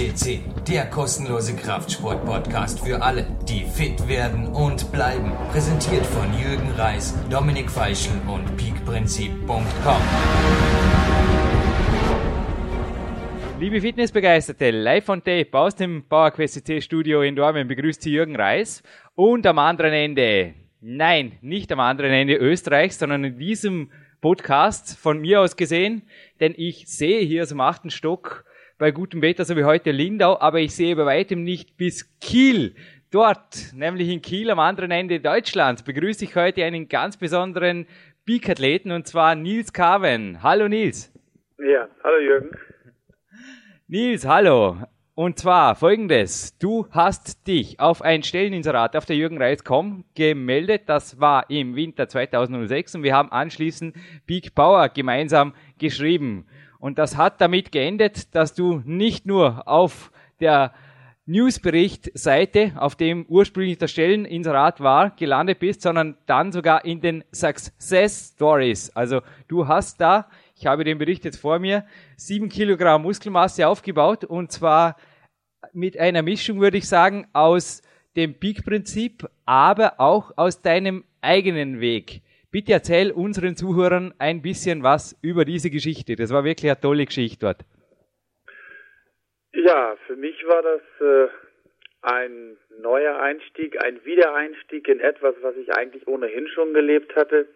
FCC, der kostenlose Kraftsport-Podcast für alle, die fit werden und bleiben. Präsentiert von Jürgen Reis, Dominik Feischl und peakprinzip.com. Liebe Fitnessbegeisterte, live on tape aus dem PowerQuest CC Studio in Dormen begrüßt Sie Jürgen Reis und am anderen Ende, nein, nicht am anderen Ende Österreichs, sondern in diesem Podcast von mir aus gesehen, denn ich sehe hier aus dem achten Stock bei gutem Wetter, so wie heute Lindau, aber ich sehe bei weitem nicht bis Kiel. Dort, nämlich in Kiel am anderen Ende Deutschlands, begrüße ich heute einen ganz besonderen Peak-Athleten und zwar Nils Carven. Hallo Nils. Ja, hallo Jürgen. Nils, hallo. Und zwar folgendes. Du hast dich auf ein Stelleninserat auf der Jürgen-Reis.com gemeldet. Das war im Winter 2006 und wir haben anschließend Peak Power gemeinsam geschrieben. Und das hat damit geendet, dass du nicht nur auf der Newsbericht-Seite, auf dem ursprünglich das Stelleninserat war, gelandet bist, sondern dann sogar in den Success Stories. Also du hast da, ich habe den Bericht jetzt vor mir, sieben Kilogramm Muskelmasse aufgebaut und zwar mit einer Mischung, würde ich sagen, aus dem Peak-Prinzip, aber auch aus deinem eigenen Weg. Bitte erzähl unseren Zuhörern ein bisschen was über diese Geschichte. Das war wirklich eine tolle Geschichte dort. Ja, für mich war das äh, ein neuer Einstieg, ein Wiedereinstieg in etwas, was ich eigentlich ohnehin schon gelebt hatte.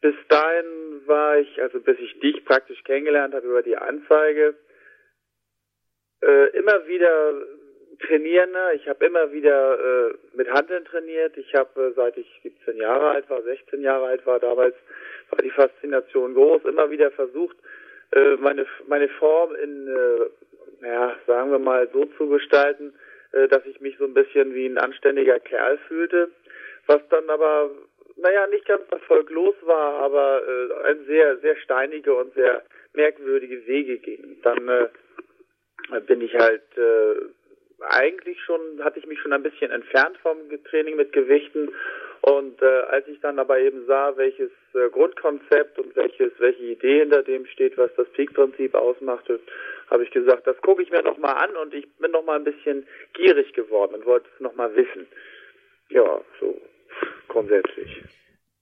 Bis dahin war ich, also bis ich dich praktisch kennengelernt habe über die Anzeige, äh, immer wieder Trainierender. Ich habe immer wieder äh, mit Handeln trainiert. Ich habe, äh, seit ich 17 Jahre alt war, 16 Jahre alt war, damals war die Faszination groß, immer wieder versucht, äh, meine, meine Form in, äh, ja, sagen wir mal, so zu gestalten, äh, dass ich mich so ein bisschen wie ein anständiger Kerl fühlte, was dann aber, naja, nicht ganz erfolglos war, aber äh, ein sehr, sehr steinige und sehr merkwürdige Wege ging. Dann äh, bin ich halt äh, eigentlich schon, hatte ich mich schon ein bisschen entfernt vom Training mit Gewichten und äh, als ich dann aber eben sah, welches äh, Grundkonzept und welches, welche Idee hinter dem steht, was das Peak-Prinzip ausmachte, habe ich gesagt, das gucke ich mir noch mal an und ich bin noch mal ein bisschen gierig geworden und wollte es noch mal wissen. Ja, so grundsätzlich.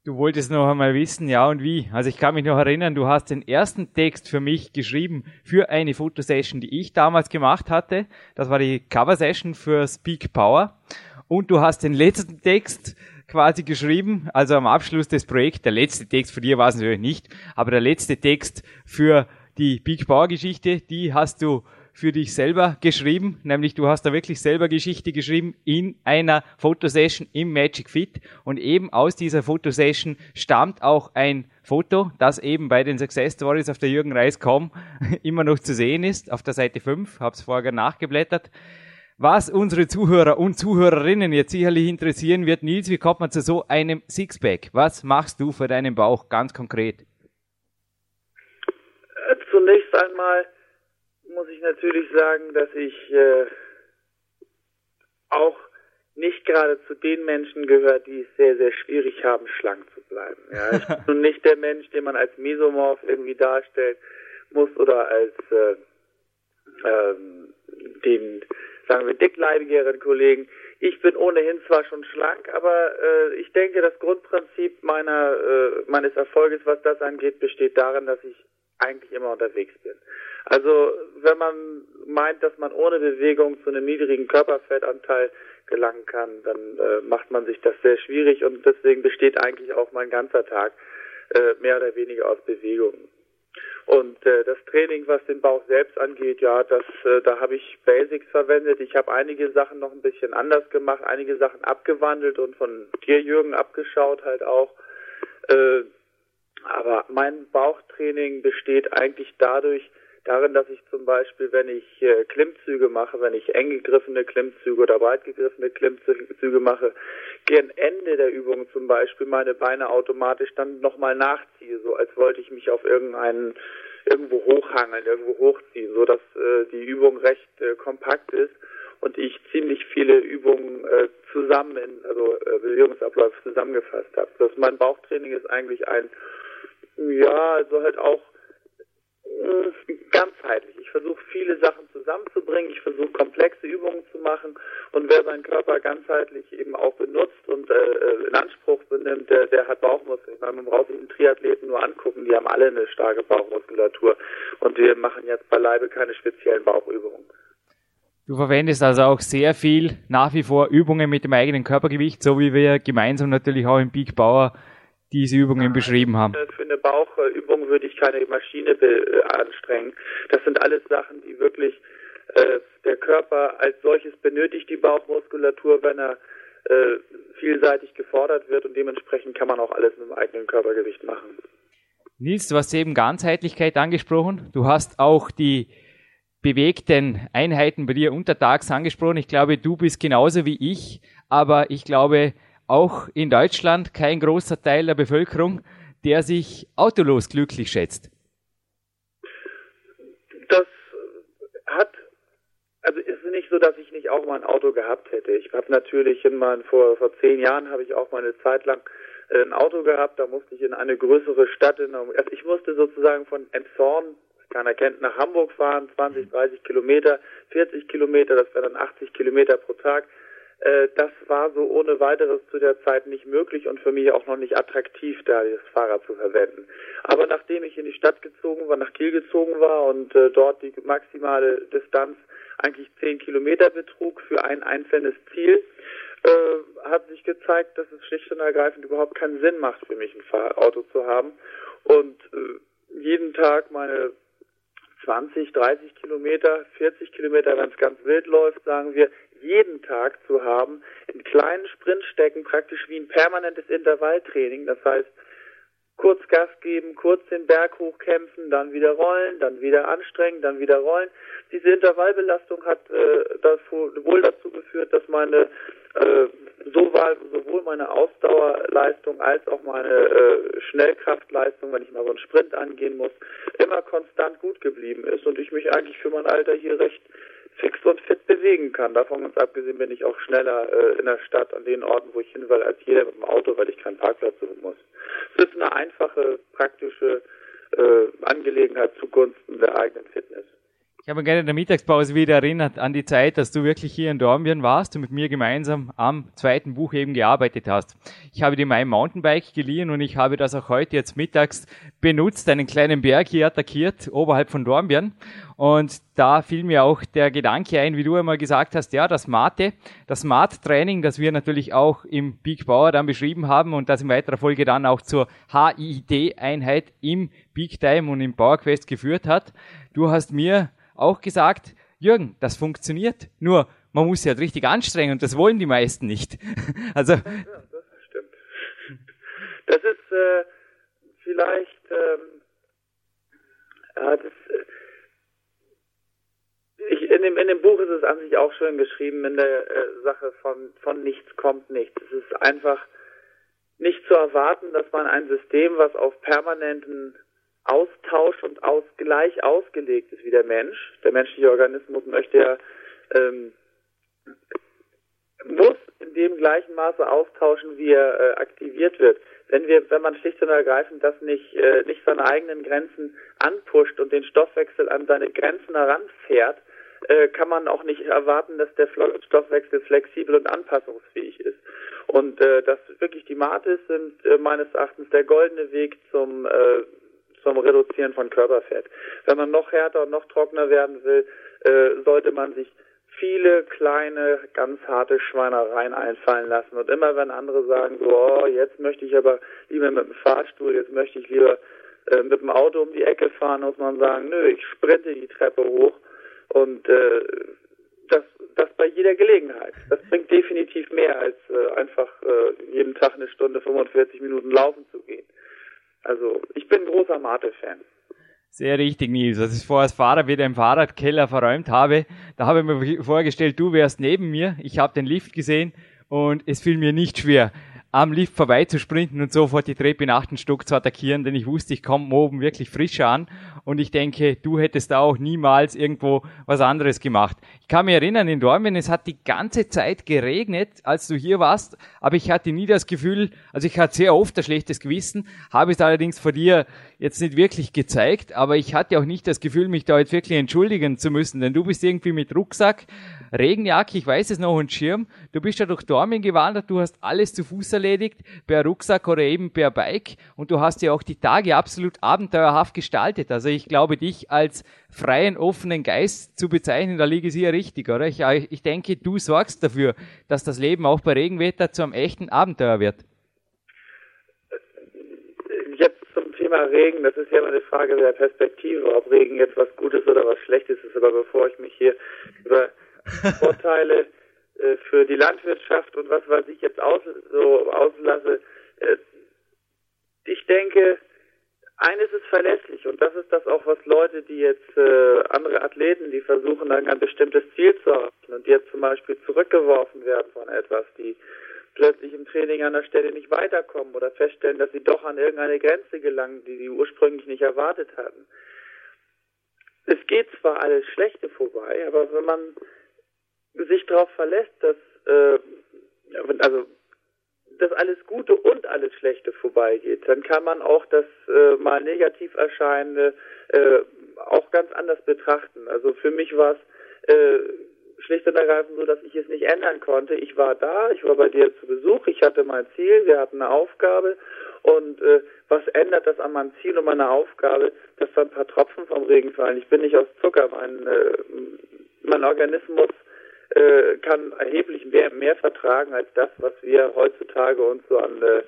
Du wolltest noch einmal wissen, ja und wie. Also ich kann mich noch erinnern, du hast den ersten Text für mich geschrieben für eine Fotosession, die ich damals gemacht hatte. Das war die Cover-Session für Speak Power. Und du hast den letzten Text quasi geschrieben, also am Abschluss des Projekts. Der letzte Text für dir war es natürlich nicht, aber der letzte Text für die Peak Power Geschichte, die hast du für dich selber geschrieben, nämlich du hast da wirklich selber Geschichte geschrieben in einer Fotosession im Magic Fit und eben aus dieser Fotosession stammt auch ein Foto, das eben bei den Success Stories auf der Jürgen Reis.com immer noch zu sehen ist, auf der Seite 5, hab's vorher nachgeblättert. Was unsere Zuhörer und Zuhörerinnen jetzt sicherlich interessieren wird, Nils, wie kommt man zu so einem Sixpack? Was machst du für deinen Bauch ganz konkret? Äh, zunächst einmal muss ich natürlich sagen, dass ich äh, auch nicht gerade zu den Menschen gehört, die es sehr, sehr schwierig haben, schlank zu bleiben. Ja, ich bin nun nicht der Mensch, den man als Mesomorph irgendwie darstellen muss oder als äh, ähm, den, sagen wir, dickleibigeren Kollegen. Ich bin ohnehin zwar schon schlank, aber äh, ich denke, das Grundprinzip meiner äh, meines Erfolges, was das angeht, besteht darin, dass ich eigentlich immer unterwegs bin. Also wenn man meint, dass man ohne Bewegung zu einem niedrigen Körperfettanteil gelangen kann, dann äh, macht man sich das sehr schwierig und deswegen besteht eigentlich auch mein ganzer Tag äh, mehr oder weniger aus Bewegungen. Und äh, das Training, was den Bauch selbst angeht, ja, das, äh, da habe ich Basics verwendet. Ich habe einige Sachen noch ein bisschen anders gemacht, einige Sachen abgewandelt und von dir, Jürgen, abgeschaut halt auch. Äh, aber mein Bauchtraining besteht eigentlich dadurch, darin, dass ich zum Beispiel, wenn ich äh, Klimmzüge mache, wenn ich eng gegriffene Klimmzüge oder breit gegriffene Klimmzüge mache, gegen Ende der Übung zum Beispiel meine Beine automatisch dann nochmal nachziehe, so als wollte ich mich auf irgendeinen irgendwo hochhangeln, irgendwo hochziehen, so dass äh, die Übung recht äh, kompakt ist und ich ziemlich viele Übungen äh, zusammen in, also äh, Bewegungsabläufe zusammengefasst habe. Das mein Bauchtraining ist eigentlich ein ja, also halt auch ganzheitlich. Ich versuche viele Sachen zusammenzubringen, ich versuche komplexe Übungen zu machen und wer seinen Körper ganzheitlich eben auch benutzt und äh, äh in Anspruch benimmt, der, der hat Bauchmuskeln. Man braucht sich einen Triathleten nur angucken, die haben alle eine starke Bauchmuskulatur und wir machen jetzt beileibe keine speziellen Bauchübungen. Du verwendest also auch sehr viel nach wie vor Übungen mit dem eigenen Körpergewicht, so wie wir gemeinsam natürlich auch im Peak Power diese Übungen beschrieben haben. Für eine Bauchübung würde ich keine Maschine äh, anstrengen. Das sind alles Sachen, die wirklich äh, der Körper als solches benötigt, die Bauchmuskulatur, wenn er äh, vielseitig gefordert wird und dementsprechend kann man auch alles mit dem eigenen Körpergewicht machen. Nils, du hast eben Ganzheitlichkeit angesprochen. Du hast auch die bewegten Einheiten bei dir untertags angesprochen. Ich glaube, du bist genauso wie ich, aber ich glaube, auch in Deutschland kein großer Teil der Bevölkerung, der sich autolos glücklich schätzt. Das hat, also ist es nicht so, dass ich nicht auch mal ein Auto gehabt hätte. Ich habe natürlich in meinen, vor, vor zehn Jahren habe ich auch mal eine Zeit lang äh, ein Auto gehabt, da musste ich in eine größere Stadt, in, also ich musste sozusagen von Emshorn, keiner kennt, nach Hamburg fahren, 20, 30 Kilometer, 40 Kilometer, das wäre dann 80 Kilometer pro Tag. Äh, das war so ohne weiteres zu der Zeit nicht möglich und für mich auch noch nicht attraktiv, da das Fahrrad zu verwenden. Aber nachdem ich in die Stadt gezogen war, nach Kiel gezogen war und äh, dort die maximale Distanz eigentlich zehn Kilometer betrug für ein einzelnes Ziel, äh, hat sich gezeigt, dass es schlicht und ergreifend überhaupt keinen Sinn macht für mich, ein Fahrauto zu haben und äh, jeden Tag meine 20, 30 Kilometer, 40 Kilometer, wenn es ganz wild läuft, sagen wir, jeden Tag zu haben, in kleinen Sprintstecken, praktisch wie ein permanentes Intervalltraining. Das heißt, kurz Gas geben, kurz den Berg hochkämpfen, dann wieder rollen, dann wieder anstrengen, dann wieder rollen. Diese Intervallbelastung hat äh, das wohl dazu geführt, dass meine äh, sowohl meine Ausdauerleistung als auch meine äh, Schnellkraftleistung, wenn ich mal so einen Sprint angehen muss, immer konstant gut geblieben ist und ich mich eigentlich für mein Alter hier recht fix und fit bewegen kann. Davon ganz abgesehen bin ich auch schneller äh, in der Stadt an den Orten, wo ich hin will, als jeder mit dem Auto, weil ich keinen Parkplatz suchen muss. Es ist eine einfache, praktische äh, Angelegenheit zugunsten der eigenen Fitness. Ich habe gerne in der Mittagspause wieder erinnert an die Zeit, dass du wirklich hier in Dornbirn warst und mit mir gemeinsam am zweiten Buch eben gearbeitet hast. Ich habe dir mein Mountainbike geliehen und ich habe das auch heute jetzt mittags benutzt, einen kleinen Berg hier attackiert, oberhalb von Dornbirn. Und da fiel mir auch der Gedanke ein, wie du einmal gesagt hast, ja, das Mate, das Smart-Training, das wir natürlich auch im Big Power dann beschrieben haben und das in weiterer Folge dann auch zur HID-Einheit im Big Time und im Power Quest geführt hat. Du hast mir auch gesagt, Jürgen, das funktioniert, nur man muss sich halt richtig anstrengen und das wollen die meisten nicht. also ja, das stimmt. Das ist äh, vielleicht ähm, ja, das, äh, ich, in, dem, in dem Buch ist es an sich auch schön geschrieben in der äh, Sache von, von nichts kommt nichts. Es ist einfach nicht zu erwarten, dass man ein System, was auf permanenten Austausch und Ausgleich ausgelegt ist wie der Mensch. Der menschliche Organismus möchte ja ähm, muss in dem gleichen Maße austauschen, wie er äh, aktiviert wird. Wenn wir, wenn man schlicht und ergreifend das nicht, äh, nicht seine eigenen Grenzen anpusht und den Stoffwechsel an seine Grenzen heranfährt, äh, kann man auch nicht erwarten, dass der Stoffwechsel flexibel und anpassungsfähig ist. Und äh, dass wirklich die Matis sind äh, meines Erachtens der goldene Weg zum äh, zum Reduzieren von Körperfett. Wenn man noch härter und noch trockener werden will, äh, sollte man sich viele kleine, ganz harte Schweinereien einfallen lassen. Und immer wenn andere sagen, so, oh, jetzt möchte ich aber lieber mit dem Fahrstuhl, jetzt möchte ich lieber äh, mit dem Auto um die Ecke fahren, muss man sagen, nö, ich sprinte die Treppe hoch und äh, das, das bei jeder Gelegenheit. Das bringt definitiv mehr, als äh, einfach äh, jeden Tag eine Stunde 45 Minuten laufen zu gehen. Also ich bin großer Mate-Fan. Sehr richtig, Nils. Als ich vorher als Fahrer wieder im Fahrradkeller verräumt habe, da habe ich mir vorgestellt, du wärst neben mir. Ich habe den Lift gesehen und es fiel mir nicht schwer, am Lift vorbei zu sprinten und sofort die Treppe in achten Stock zu attackieren, denn ich wusste, ich komme oben wirklich frisch an und ich denke, du hättest da auch niemals irgendwo was anderes gemacht. Ich kann mich erinnern, in Dormen, es hat die ganze Zeit geregnet, als du hier warst, aber ich hatte nie das Gefühl, also ich hatte sehr oft ein schlechtes Gewissen, habe es allerdings vor dir jetzt nicht wirklich gezeigt, aber ich hatte auch nicht das Gefühl, mich da jetzt wirklich entschuldigen zu müssen, denn du bist irgendwie mit Rucksack, Regenjacke, ich weiß es noch, und Schirm, du bist ja durch Dormen gewandert, du hast alles zu Fuß erledigt, per Rucksack oder eben per Bike und du hast ja auch die Tage absolut abenteuerhaft gestaltet. Also ich glaube, dich als freien, offenen Geist zu bezeichnen, da liege ich hier richtig, oder? Ich, ich denke, du sorgst dafür, dass das Leben auch bei Regenwetter zu einem echten Abenteuer wird. Jetzt zum Thema Regen, das ist ja immer eine Frage der Perspektive, ob Regen jetzt was Gutes oder was Schlechtes ist. Aber bevor ich mich hier über Vorteile äh, für die Landwirtschaft und was weiß ich jetzt aus, so auslasse. Äh, ich denke, eines ist verlässlich und das ist das auch, was Leute, die jetzt äh, andere Athleten, die versuchen, dann ein bestimmtes Ziel zu erreichen und jetzt zum Beispiel zurückgeworfen werden von etwas, die plötzlich im Training an der Stelle nicht weiterkommen oder feststellen, dass sie doch an irgendeine Grenze gelangen, die sie ursprünglich nicht erwartet hatten. Es geht zwar alles Schlechte vorbei, aber wenn man sich darauf verlässt, dass äh, also dass alles Gute und alles Schlechte vorbeigeht, dann kann man auch das äh, mal negativ erscheinende äh, auch ganz anders betrachten. Also für mich war es äh, schlicht und ergreifend so, dass ich es nicht ändern konnte. Ich war da, ich war bei dir zu Besuch, ich hatte mein Ziel, wir hatten eine Aufgabe und äh, was ändert das an meinem Ziel und meiner Aufgabe, dass da ein paar Tropfen vom Regen fallen. Ich bin nicht aus Zucker, mein, äh, mein Organismus äh, kann erheblich mehr, mehr vertragen als das, was wir heutzutage uns so an, äh,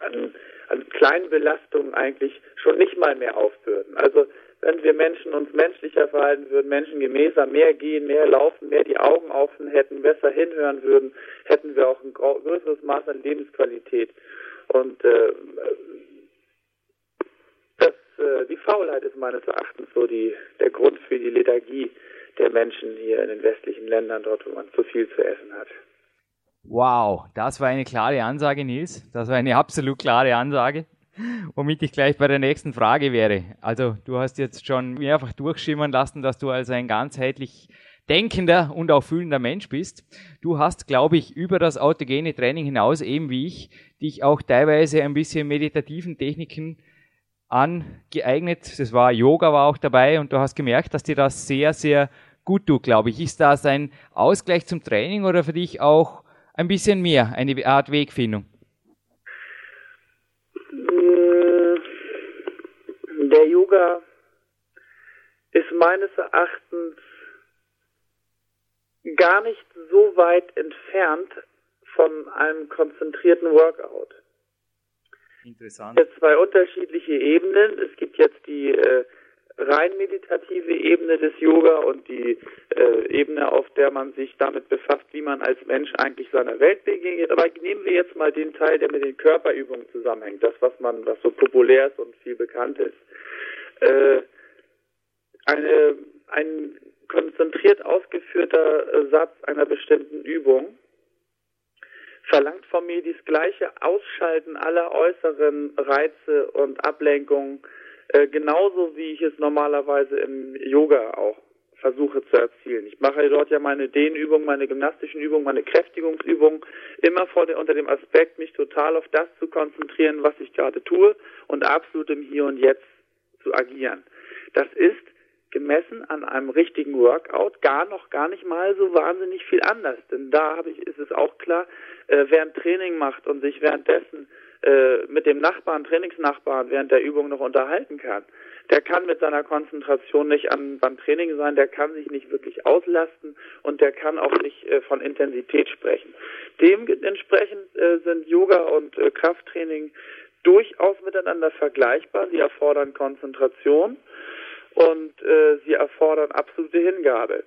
an, an kleinen Belastungen eigentlich schon nicht mal mehr aufbürden. Also wenn wir Menschen uns menschlicher verhalten würden, menschengemäßer, mehr gehen, mehr laufen, mehr die Augen offen hätten, besser hinhören würden, hätten wir auch ein größeres Maß an Lebensqualität. Und äh, das, äh, die Faulheit ist meines Erachtens so die, der Grund für die Lethargie der Menschen hier in den westlichen Ländern, dort, wo man zu viel zu essen hat. Wow, das war eine klare Ansage, Nils. Das war eine absolut klare Ansage. Womit ich gleich bei der nächsten Frage wäre. Also, du hast jetzt schon mehrfach durchschimmern lassen, dass du als ein ganzheitlich denkender und auch fühlender Mensch bist. Du hast, glaube ich, über das autogene Training hinaus, eben wie ich, dich auch teilweise ein bisschen meditativen Techniken angeeignet. Das war Yoga war auch dabei und du hast gemerkt, dass dir das sehr, sehr gut tut, glaube ich. Ist das ein Ausgleich zum Training oder für dich auch ein bisschen mehr, eine Art Wegfindung? Der Yoga ist meines Erachtens gar nicht so weit entfernt von einem konzentrierten Workout. Interessant. Es gibt zwei unterschiedliche Ebenen. Es gibt jetzt die äh, rein meditative Ebene des Yoga und die äh, Ebene, auf der man sich damit befasst, wie man als Mensch eigentlich seiner Welt begegnet. Aber nehmen wir jetzt mal den Teil, der mit den Körperübungen zusammenhängt, das, was man, was so populär ist und viel bekannt ist. Äh, eine, ein konzentriert ausgeführter Satz einer bestimmten Übung verlangt von mir dies gleiche Ausschalten aller äußeren Reize und Ablenkungen, äh, genauso wie ich es normalerweise im Yoga auch versuche zu erzielen. Ich mache dort ja meine Dehnübungen, meine gymnastischen Übungen, meine Kräftigungsübungen immer vor der, unter dem Aspekt, mich total auf das zu konzentrieren, was ich gerade tue und absolut im Hier und Jetzt zu agieren. Das ist gemessen an einem richtigen Workout gar noch gar nicht mal so wahnsinnig viel anders. Denn da habe ich, ist es auch klar, äh, wer ein Training macht und sich währenddessen äh, mit dem Nachbarn, Trainingsnachbarn während der Übung noch unterhalten kann, der kann mit seiner Konzentration nicht an, beim Training sein, der kann sich nicht wirklich auslasten und der kann auch nicht äh, von Intensität sprechen. Dementsprechend äh, sind Yoga und äh, Krafttraining durchaus miteinander vergleichbar. Sie erfordern Konzentration und äh, sie erfordern absolute Hingabe.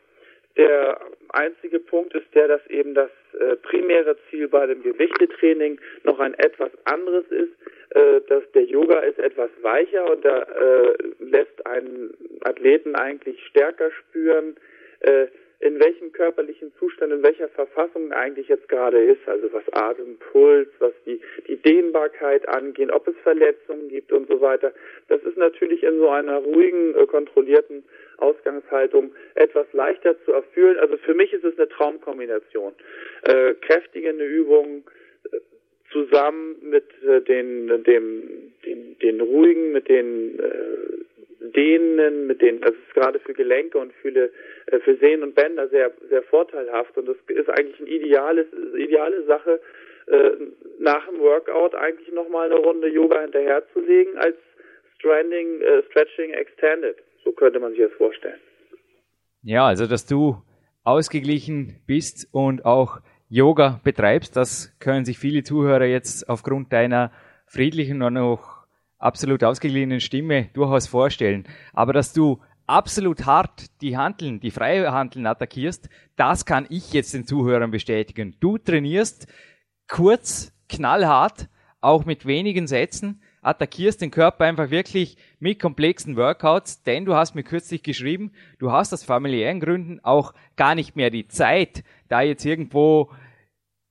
Der einzige Punkt ist der, dass eben das äh, primäre Ziel bei dem Gewichtetraining noch ein etwas anderes ist. Äh, dass der Yoga ist etwas weicher und da äh, lässt einen Athleten eigentlich stärker spüren, äh, in welchem körperlichen Zustand, in welcher Verfassung eigentlich jetzt gerade ist, also was Atem, Puls, was die, die Dehnbarkeit angeht, ob es Verletzungen gibt und so weiter. Das ist natürlich in so einer ruhigen, äh, kontrollierten Ausgangshaltung etwas leichter zu erfüllen. Also für mich ist es eine Traumkombination. Äh, kräftigende Übungen, äh, zusammen mit äh, den, dem, den, den ruhigen, mit den äh, Dehnen, mit den, das ist gerade für Gelenke und für, äh, für Sehnen und Bänder sehr, sehr vorteilhaft und das ist eigentlich eine ideales, ideale Sache, äh, nach dem Workout eigentlich nochmal eine Runde Yoga hinterherzulegen als Stranding, äh, Stretching Extended. So könnte man sich das vorstellen. Ja, also dass du ausgeglichen bist und auch Yoga betreibst, das können sich viele Zuhörer jetzt aufgrund deiner friedlichen und auch absolut ausgeglichenen Stimme durchaus vorstellen. Aber dass du absolut hart die Handeln, die freie Handeln attackierst, das kann ich jetzt den Zuhörern bestätigen. Du trainierst kurz, knallhart, auch mit wenigen Sätzen, attackierst den Körper einfach wirklich mit komplexen Workouts, denn du hast mir kürzlich geschrieben, du hast aus familiären Gründen auch gar nicht mehr die Zeit, da jetzt irgendwo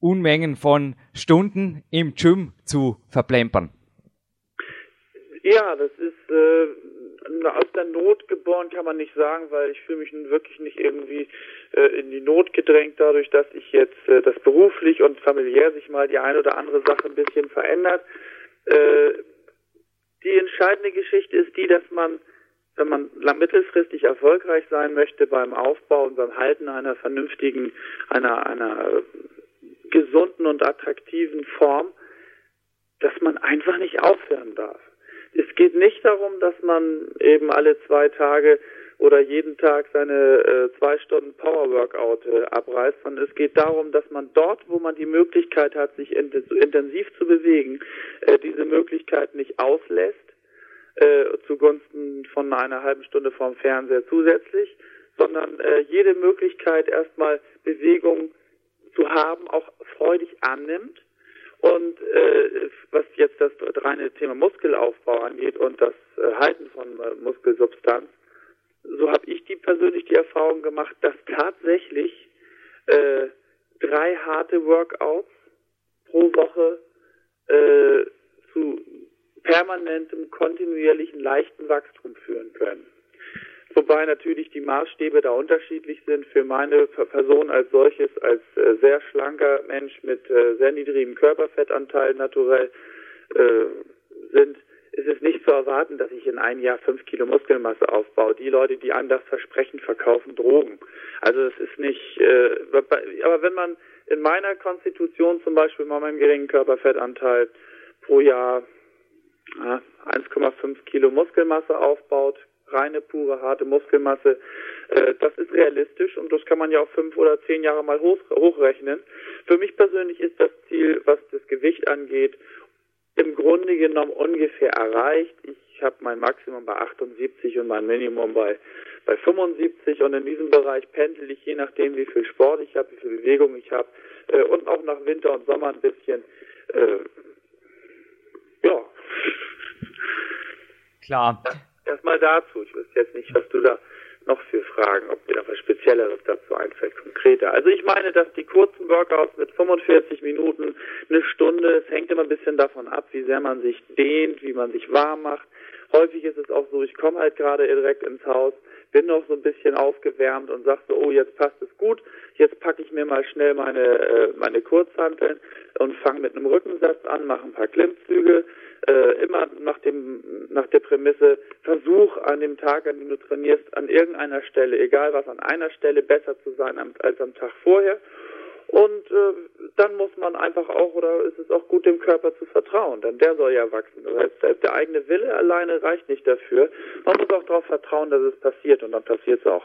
Unmengen von Stunden im Gym zu verplempern. Ja, das ist äh, aus der Not geboren, kann man nicht sagen, weil ich fühle mich wirklich nicht irgendwie äh, in die Not gedrängt dadurch, dass ich jetzt äh, das beruflich und familiär sich mal die eine oder andere Sache ein bisschen verändert. Äh, die entscheidende Geschichte ist die, dass man, wenn man mittelfristig erfolgreich sein möchte beim Aufbau und beim Halten einer vernünftigen, einer, einer gesunden und attraktiven Form, dass man einfach nicht aufhören darf. Es geht nicht darum, dass man eben alle zwei Tage oder jeden Tag seine äh, zwei Stunden Power Workout äh, abreißt, sondern es geht darum, dass man dort, wo man die Möglichkeit hat, sich intensiv zu bewegen, äh, diese Möglichkeit nicht auslässt, äh, zugunsten von einer halben Stunde vorm Fernseher zusätzlich, sondern äh, jede Möglichkeit erstmal Bewegung zu haben, auch freudig annimmt und äh, was jetzt das reine Thema Muskelaufbau angeht und das äh, Halten von äh, Muskelsubstanz, so habe ich die persönlich die Erfahrung gemacht, dass tatsächlich äh, drei harte Workouts pro Woche äh, zu permanentem, kontinuierlichen, leichten Wachstum führen können. Wobei natürlich die Maßstäbe da unterschiedlich sind. Für meine Person als solches, als äh, sehr schlanker Mensch mit äh, sehr niedrigem Körperfettanteil naturell äh, sind, ist es nicht zu erwarten, dass ich in einem Jahr fünf Kilo Muskelmasse aufbaue. Die Leute, die einem das versprechen, verkaufen Drogen. Also es ist nicht, äh, aber wenn man in meiner Konstitution zum Beispiel bei meinem geringen Körperfettanteil pro Jahr 1,5 Kilo Muskelmasse aufbaut, reine, pure, harte Muskelmasse. Äh, das ist realistisch und das kann man ja auch fünf oder zehn Jahre mal hoch, hochrechnen. Für mich persönlich ist das Ziel, was das Gewicht angeht, im Grunde genommen ungefähr erreicht. Ich habe mein Maximum bei 78 und mein Minimum bei, bei 75 und in diesem Bereich pendel ich je nachdem, wie viel Sport ich habe, wie viel Bewegung ich habe äh, und auch nach Winter und Sommer ein bisschen. Äh, ja. Klar erstmal dazu. Ich wüsste jetzt nicht, was du da noch für Fragen, ob dir da was Spezielleres dazu einfällt, konkreter. Also ich meine, dass die kurzen Workouts mit 45 Minuten, eine Stunde, es hängt immer ein bisschen davon ab, wie sehr man sich dehnt, wie man sich warm macht. Häufig ist es auch so, ich komme halt gerade direkt ins Haus, bin noch so ein bisschen aufgewärmt und sag so, oh, jetzt passt es gut, jetzt packe ich mir mal schnell meine, äh, meine Kurzhanteln und fange mit einem Rückensatz an, mache ein paar Klimmzüge, äh, immer nach dem nach der Prämisse versuch an dem Tag, an dem du trainierst, an irgendeiner Stelle, egal was, an einer Stelle besser zu sein als am Tag vorher. Und äh, dann muss man einfach auch, oder ist es auch gut, dem Körper zu vertrauen, denn der soll ja wachsen. Das heißt, der eigene Wille alleine reicht nicht dafür. Man muss auch darauf vertrauen, dass es passiert und dann passiert es auch.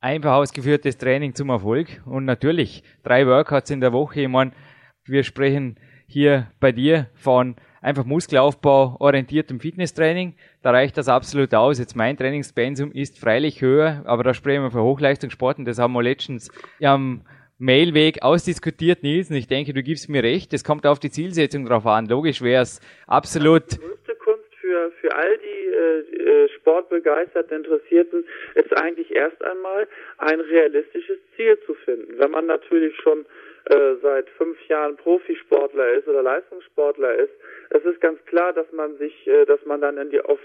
Einfach ausgeführtes Training zum Erfolg und natürlich drei Workouts in der Woche. Ich meine, wir sprechen hier bei dir von einfach Muskelaufbau orientiertem Fitnesstraining. Da reicht das absolut aus. Jetzt mein Trainingspensum ist freilich höher, aber da sprechen wir von Hochleistungssporten. Das haben wir letztens am Mailweg ausdiskutiert, Nils. Und ich denke, du gibst mir recht. Es kommt auf die Zielsetzung drauf an. Logisch wäre es absolut. Die größte Kunst für, für all die, äh, äh, sportbegeisterten Interessierten ist eigentlich erst einmal ein realistisches Ziel zu finden. Wenn man natürlich schon äh, seit fünf Jahren Profisportler ist oder Leistungssportler ist, es ist ganz klar, dass man sich, äh, dass man dann in die auf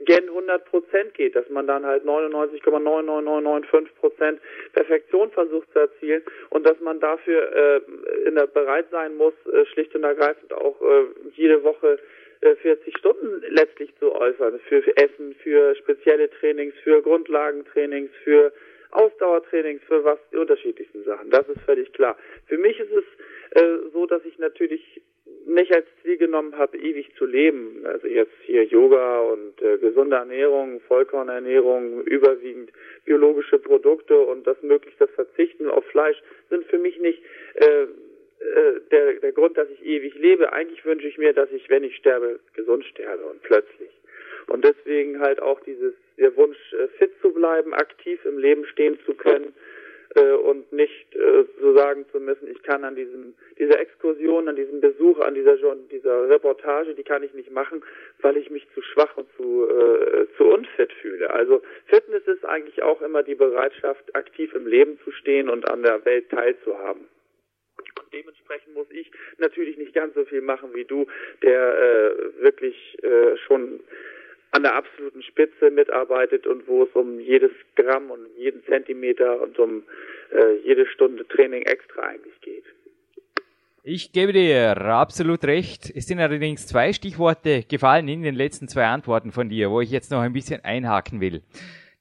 gen 100 Prozent geht, dass man dann halt 99,99995 Prozent Perfektion versucht zu erzielen und dass man dafür äh, in der, bereit sein muss, äh, schlicht und ergreifend auch äh, jede Woche 40 äh, Stunden letztlich zu äußern. Für, für Essen, für spezielle Trainings, für Grundlagentrainings, für Ausdauertrainings, für was die unterschiedlichsten Sachen. Das ist völlig klar. Für mich ist es äh, so, dass ich natürlich nicht als Ziel genommen habe, ewig zu leben. Also jetzt hier Yoga und äh, gesunde Ernährung, Vollkornernährung, überwiegend biologische Produkte und das möglichst das Verzichten auf Fleisch sind für mich nicht äh, äh, der, der Grund, dass ich ewig lebe. Eigentlich wünsche ich mir, dass ich, wenn ich sterbe, gesund sterbe und plötzlich. Und deswegen halt auch dieses, der Wunsch, äh, fit zu bleiben, aktiv im Leben stehen zu können äh, und nicht äh, so sagen zu müssen, ich kann an diesem, dieser Exkursion, an diesem Besuch, an dieser, dieser Reportage, die kann ich nicht machen, weil ich mich zu schwach und zu, äh, zu unfit fühle. Also Fitness ist eigentlich auch immer die Bereitschaft, aktiv im Leben zu stehen und an der Welt teilzuhaben. Und dementsprechend muss ich natürlich nicht ganz so viel machen wie du, der äh, wirklich äh, schon an der absoluten Spitze mitarbeitet und wo es um jedes Gramm und jeden Zentimeter und um äh, jede Stunde Training extra eigentlich geht. Ich gebe dir absolut recht. Es sind allerdings zwei Stichworte gefallen in den letzten zwei Antworten von dir, wo ich jetzt noch ein bisschen einhaken will.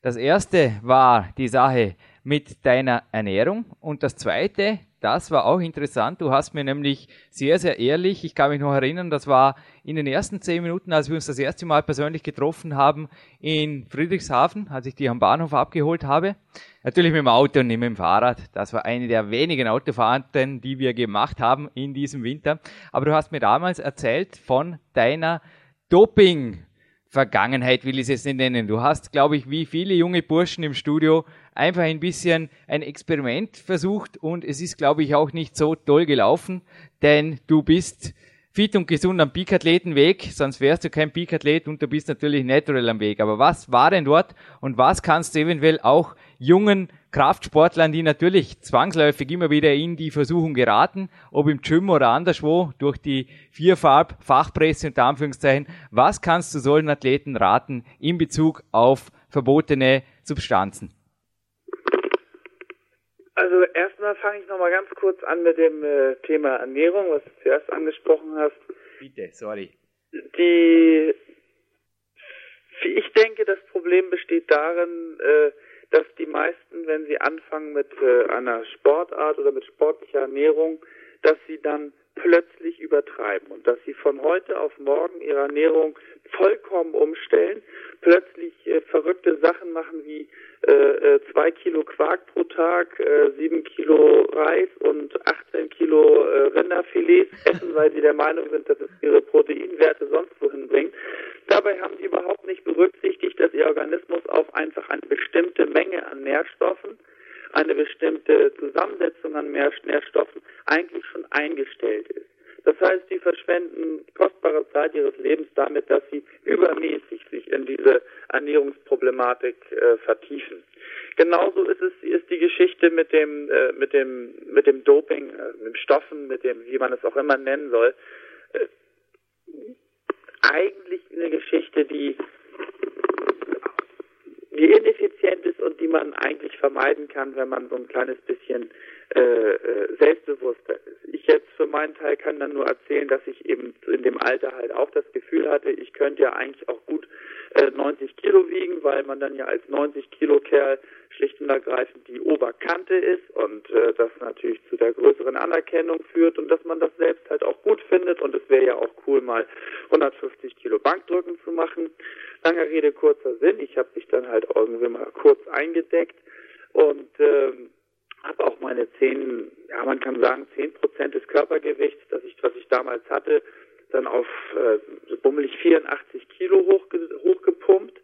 Das erste war die Sache mit deiner Ernährung und das zweite, das war auch interessant. Du hast mir nämlich sehr, sehr ehrlich, ich kann mich noch erinnern, das war in den ersten zehn Minuten, als wir uns das erste Mal persönlich getroffen haben in Friedrichshafen, als ich dich am Bahnhof abgeholt habe. Natürlich mit dem Auto und nicht mit dem Fahrrad. Das war eine der wenigen Autofahrten, die wir gemacht haben in diesem Winter. Aber du hast mir damals erzählt von deiner Doping Vergangenheit will ich es jetzt nicht nennen. Du hast, glaube ich, wie viele junge Burschen im Studio einfach ein bisschen ein Experiment versucht und es ist, glaube ich, auch nicht so toll gelaufen, denn du bist fit und gesund am Peak-Athletenweg, sonst wärst du kein Peak-Athlet und du bist natürlich natural am Weg. Aber was war denn dort und was kannst du eventuell auch jungen Kraftsportlern, die natürlich zwangsläufig immer wieder in die Versuchung geraten, ob im Gym oder anderswo, durch die Vierfarb, Fachpresse und Anführungszeichen, was kannst du solchen Athleten raten in Bezug auf verbotene Substanzen? Also erstmal fange ich nochmal ganz kurz an mit dem äh, Thema Ernährung, was du zuerst angesprochen hast. Bitte, sorry. Die, ich denke, das Problem besteht darin, äh, dass die meisten, wenn sie anfangen mit äh, einer Sportart oder mit sportlicher Ernährung, dass sie dann plötzlich übertreiben und dass sie von heute auf morgen ihre Ernährung vollkommen umstellen, plötzlich äh, verrückte Sachen machen wie äh, äh, zwei Kilo Quark pro Tag, äh, sieben Kilo Reis und 18 Kilo äh, Rinderfilets essen, weil sie der Meinung sind, dass es ihre Proteinwerte sonst wohin bringt. Dabei haben sie überhaupt nicht berücksichtigt, dass ihr Organismus auf einfach eine bestimmte Menge an Nährstoffen eine bestimmte Zusammensetzung an Nährstoffen eigentlich schon eingestellt ist. Das heißt, sie verschwenden kostbare Zeit ihres Lebens damit, dass sie übermäßig sich in diese Ernährungsproblematik äh, vertiefen. Genauso ist es ist die Geschichte mit dem äh, mit dem mit dem Doping, äh, mit Stoffen, mit dem wie man es auch immer nennen soll. Äh, eigentlich eine Geschichte, die die ineffizient ist und die man eigentlich vermeiden kann, wenn man so ein kleines bisschen äh, äh, selbstbewusster ist. Ich jetzt für meinen Teil kann dann nur erzählen, dass ich eben in dem Alter halt auch das Gefühl hatte, ich könnte ja eigentlich auch gut äh, 90 Kilo wiegen, weil man dann ja als 90 Kilo Kerl schlicht und ergreifend die Oberkante ist und äh, das natürlich zu der größeren Anerkennung führt und dass man das selbst halt auch gut findet und es wäre ja auch cool mal 150 Kilo Bankdrücken zu machen. Langer Rede, kurzer Sinn. Ich habe mich dann halt irgendwie mal kurz eingedeckt und ähm, habe auch meine 10, ja man kann sagen 10 Prozent des Körpergewichts, das ich, was ich damals hatte, dann auf äh, so bummelig 84 Kilo hochge hochgepumpt,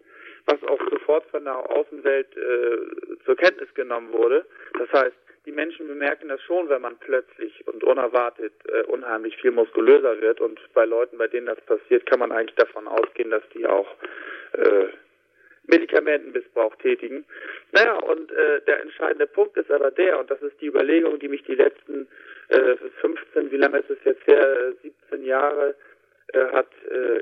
was auch sofort von der Außenwelt äh, zur Kenntnis genommen wurde. Das heißt, die Menschen bemerken das schon, wenn man plötzlich und unerwartet äh, unheimlich viel muskulöser wird. Und bei Leuten, bei denen das passiert, kann man eigentlich davon ausgehen, dass die auch äh, Medikamentenmissbrauch tätigen. Naja, und äh, der entscheidende Punkt ist aber der, und das ist die Überlegung, die mich die letzten äh, 15, wie lange ist es jetzt her, 17 Jahre äh, hat äh,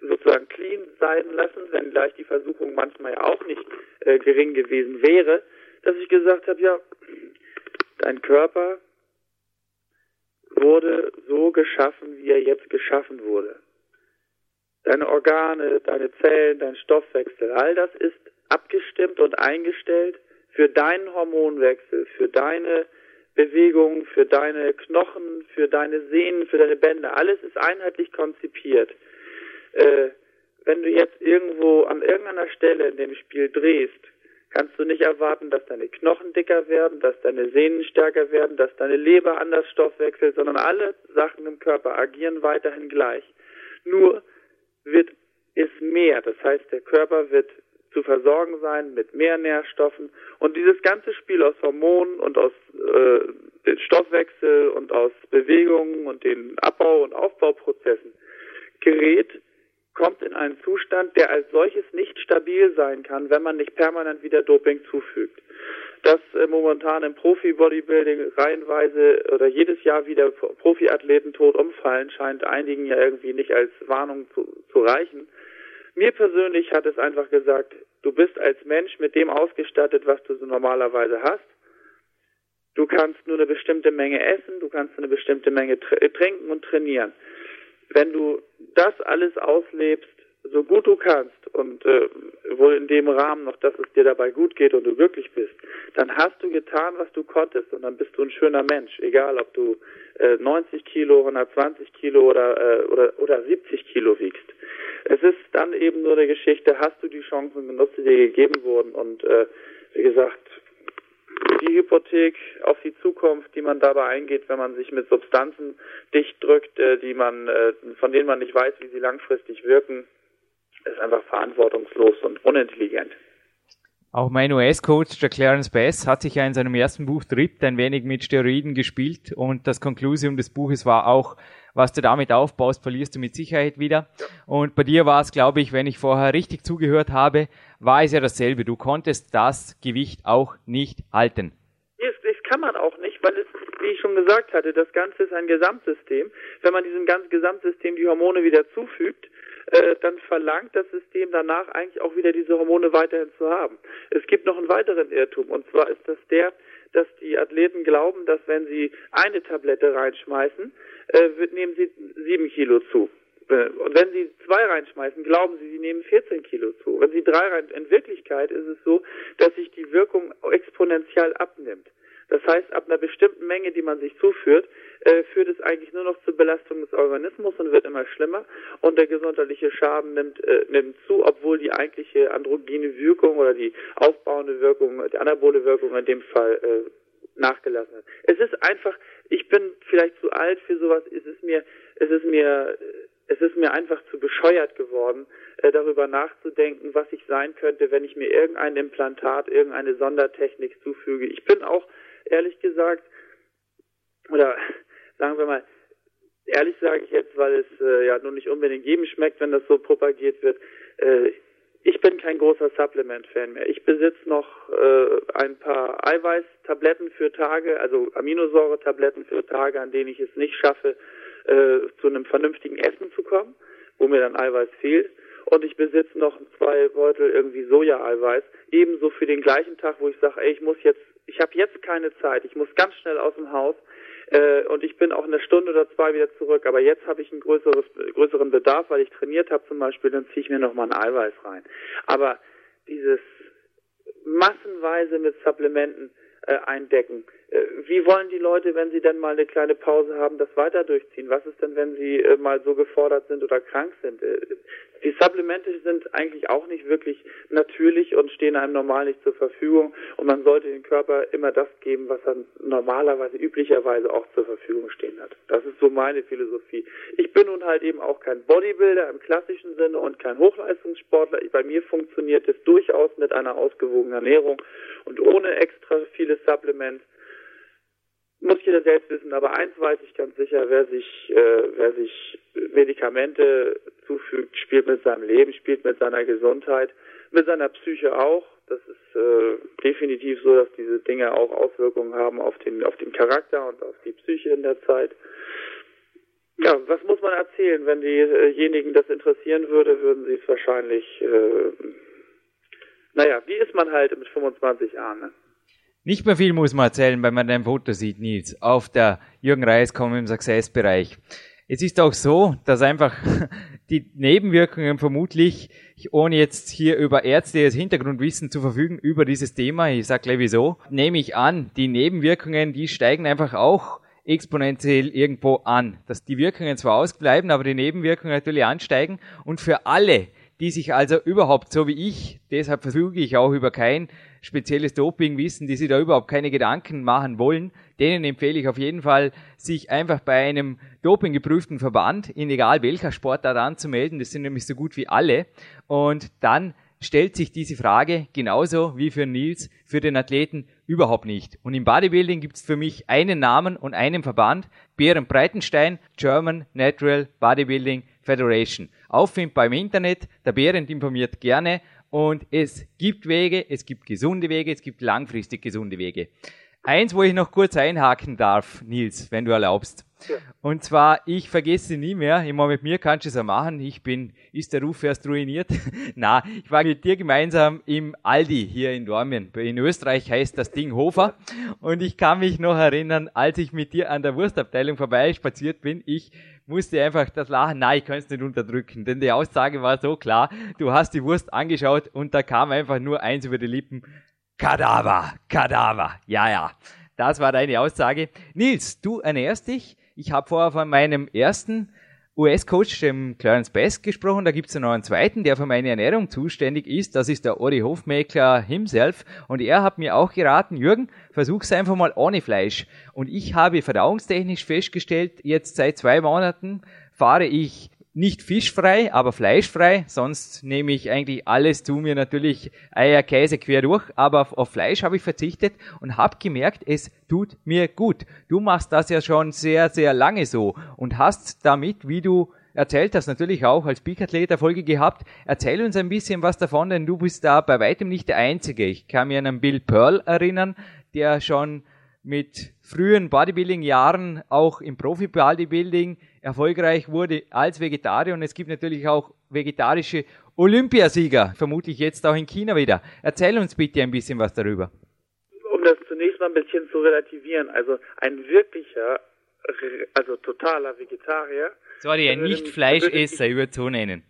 sozusagen clean sein lassen, wenn gleich die Versuchung manchmal ja auch nicht äh, gering gewesen wäre, dass ich gesagt habe, ja, dein Körper wurde so geschaffen, wie er jetzt geschaffen wurde. Deine Organe, deine Zellen, dein Stoffwechsel, all das ist abgestimmt und eingestellt für deinen Hormonwechsel, für deine Bewegung, für deine Knochen, für deine Sehnen, für deine Bänder. Alles ist einheitlich konzipiert. Äh, wenn du jetzt irgendwo an irgendeiner Stelle in dem Spiel drehst, kannst du nicht erwarten, dass deine Knochen dicker werden, dass deine Sehnen stärker werden, dass deine Leber anders Stoffwechselt, sondern alle Sachen im Körper agieren weiterhin gleich. Nur wird es mehr. Das heißt, der Körper wird zu versorgen sein mit mehr Nährstoffen. Und dieses ganze Spiel aus Hormonen und aus äh, dem Stoffwechsel und aus Bewegungen und den Abbau- und Aufbauprozessen gerät, kommt in einen Zustand, der als solches nicht stabil sein kann, wenn man nicht permanent wieder Doping zufügt. Dass äh, momentan im Profi-Bodybuilding reihenweise oder jedes Jahr wieder Profiathleten tot umfallen, scheint einigen ja irgendwie nicht als Warnung zu, zu reichen. Mir persönlich hat es einfach gesagt, du bist als Mensch mit dem ausgestattet, was du so normalerweise hast. Du kannst nur eine bestimmte Menge essen, du kannst eine bestimmte Menge äh, trinken und trainieren. Wenn du das alles auslebst, so gut du kannst und äh, wohl in dem Rahmen noch, dass es dir dabei gut geht und du glücklich bist, dann hast du getan, was du konntest und dann bist du ein schöner Mensch, egal ob du äh, 90 Kilo, 120 Kilo oder, äh, oder, oder 70 Kilo wiegst. Es ist dann eben nur eine Geschichte, hast du die Chancen genutzt, die dir gegeben wurden und äh, wie gesagt, die Hypothek auf die Zukunft, die man dabei eingeht, wenn man sich mit Substanzen dicht drückt, äh, die man, äh, von denen man nicht weiß, wie sie langfristig wirken, ist einfach verantwortungslos und unintelligent. Auch mein US-Coach, der Clarence Bass, hat sich ja in seinem ersten Buch Tript ein wenig mit Steroiden gespielt und das Konklusium des Buches war auch, was du damit aufbaust, verlierst du mit Sicherheit wieder. Und bei dir war es, glaube ich, wenn ich vorher richtig zugehört habe, war es ja dasselbe. Du konntest das Gewicht auch nicht halten. Das, das kann man auch nicht, weil es, wie ich schon gesagt hatte, das Ganze ist ein Gesamtsystem. Wenn man diesem ganzen Gesamtsystem die Hormone wieder zufügt, äh, dann verlangt das System danach eigentlich auch wieder diese Hormone weiterhin zu haben. Es gibt noch einen weiteren Irrtum und zwar ist das der, dass die Athleten glauben, dass wenn sie eine Tablette reinschmeißen, äh, nehmen sie sieben Kilo zu. Äh, und wenn Sie zwei reinschmeißen, glauben Sie, Sie nehmen 14 Kilo zu. Wenn Sie drei rein, in Wirklichkeit ist es so, dass sich die Wirkung exponentiell abnimmt. Das heißt, ab einer bestimmten Menge, die man sich zuführt, äh, führt es eigentlich nur noch zur Belastung des Organismus und wird immer schlimmer und der gesundheitliche Schaden nimmt, äh, nimmt zu, obwohl die eigentliche androgene Wirkung oder die aufbauende Wirkung, die anabole Wirkung in dem Fall äh, nachgelassen hat. Es ist einfach, ich bin vielleicht zu alt für sowas, es ist mir, es ist mir, es ist mir einfach zu bescheuert geworden, äh, darüber nachzudenken, was ich sein könnte, wenn ich mir irgendein Implantat, irgendeine Sondertechnik zufüge. Ich bin auch ehrlich gesagt, oder sagen wir mal, ehrlich sage ich jetzt, weil es äh, ja nun nicht unbedingt jedem schmeckt, wenn das so propagiert wird, äh, ich bin kein großer Supplement-Fan mehr. Ich besitze noch äh, ein paar Eiweißtabletten für Tage, also Aminosäure-Tabletten für Tage, an denen ich es nicht schaffe, äh, zu einem vernünftigen Essen zu kommen, wo mir dann Eiweiß fehlt. Und ich besitze noch zwei Beutel irgendwie Soja-Eiweiß, ebenso für den gleichen Tag, wo ich sage, ey, ich muss jetzt ich habe jetzt keine Zeit, ich muss ganz schnell aus dem Haus äh, und ich bin auch eine Stunde oder zwei wieder zurück, aber jetzt habe ich einen größeres, größeren Bedarf, weil ich trainiert habe zum Beispiel, dann ziehe ich mir nochmal ein Eiweiß rein. Aber dieses massenweise mit Supplementen äh, eindecken, wie wollen die Leute, wenn sie dann mal eine kleine Pause haben, das weiter durchziehen? Was ist denn, wenn sie äh, mal so gefordert sind oder krank sind? Äh, die Supplemente sind eigentlich auch nicht wirklich natürlich und stehen einem normal nicht zur Verfügung. Und man sollte dem Körper immer das geben, was er normalerweise, üblicherweise auch zur Verfügung stehen hat. Das ist so meine Philosophie. Ich bin nun halt eben auch kein Bodybuilder im klassischen Sinne und kein Hochleistungssportler. Bei mir funktioniert es durchaus mit einer ausgewogenen Ernährung und ohne extra viele Supplements muss jeder selbst wissen, aber eins weiß ich ganz sicher, wer sich, äh, wer sich Medikamente zufügt, spielt mit seinem Leben, spielt mit seiner Gesundheit, mit seiner Psyche auch. Das ist äh, definitiv so, dass diese Dinge auch Auswirkungen haben auf den, auf den Charakter und auf die Psyche in der Zeit. Ja, was muss man erzählen? Wenn diejenigen das interessieren würde, würden sie es wahrscheinlich, äh, naja, wie ist man halt mit 25 Jahren? Ne? Nicht mehr viel muss man erzählen, wenn man dein Foto sieht, Nils, auf der Jürgen Reis im Success-Bereich. Es ist auch so, dass einfach die Nebenwirkungen vermutlich, ohne jetzt hier über ärztliches Hintergrundwissen zu verfügen über dieses Thema, ich sag gleich wieso, nehme ich an, die Nebenwirkungen, die steigen einfach auch exponentiell irgendwo an. Dass die Wirkungen zwar ausbleiben, aber die Nebenwirkungen natürlich ansteigen. Und für alle, die sich also überhaupt so wie ich, deshalb verfüge ich auch über kein spezielles Dopingwissen, die sich da überhaupt keine Gedanken machen wollen, denen empfehle ich auf jeden Fall, sich einfach bei einem dopinggeprüften Verband in egal welcher Sportart anzumelden. Das sind nämlich so gut wie alle. Und dann stellt sich diese Frage genauso wie für Nils, für den Athleten überhaupt nicht. Und im Bodybuilding gibt es für mich einen Namen und einen Verband, Bären Breitenstein, German Natural Bodybuilding Federation. Auffindbar im Internet, der Behrendt informiert gerne und es gibt Wege, es gibt gesunde Wege, es gibt langfristig gesunde Wege. Eins, wo ich noch kurz einhaken darf, Nils, wenn du erlaubst. Ja. Und zwar, ich vergesse nie mehr, immer mit mir kannst du es ja machen, ich bin, ist der Ruf erst ruiniert? Na, ich war mit dir gemeinsam im Aldi hier in Dormien. In Österreich heißt das Ding Hofer. Und ich kann mich noch erinnern, als ich mit dir an der Wurstabteilung vorbei spaziert bin, ich musste einfach das Lachen, nein, ich kann es nicht unterdrücken, denn die Aussage war so klar, du hast die Wurst angeschaut und da kam einfach nur eins über die Lippen, Kadaver, Kadaver, ja, ja. Das war deine Aussage. Nils, du ernährst dich. Ich habe vorher von meinem ersten US-Coach, dem Clarence Best, gesprochen. Da gibt es noch einen zweiten, der für meine Ernährung zuständig ist. Das ist der Ori Hofmakler himself. Und er hat mir auch geraten, Jürgen, versuch's einfach mal ohne Fleisch. Und ich habe verdauungstechnisch festgestellt, jetzt seit zwei Monaten fahre ich nicht fischfrei, aber fleischfrei. Sonst nehme ich eigentlich alles zu mir natürlich Eier, Käse quer durch. Aber auf, auf Fleisch habe ich verzichtet und habe gemerkt, es tut mir gut. Du machst das ja schon sehr, sehr lange so und hast damit, wie du erzählt hast, natürlich auch als Peak-Athlet Erfolge gehabt. Erzähl uns ein bisschen was davon, denn du bist da bei weitem nicht der Einzige. Ich kann mir an einen Bill Pearl erinnern, der schon mit frühen Bodybuilding-Jahren auch im Profi-Bodybuilding erfolgreich wurde als Vegetarier und es gibt natürlich auch vegetarische Olympiasieger, vermutlich jetzt auch in China wieder. Erzähl uns bitte ein bisschen was darüber. Um das zunächst mal ein bisschen zu relativieren, also ein wirklicher, also totaler Vegetarier. Sorry, ein Nicht-Fleischesser, ich würde so nennen.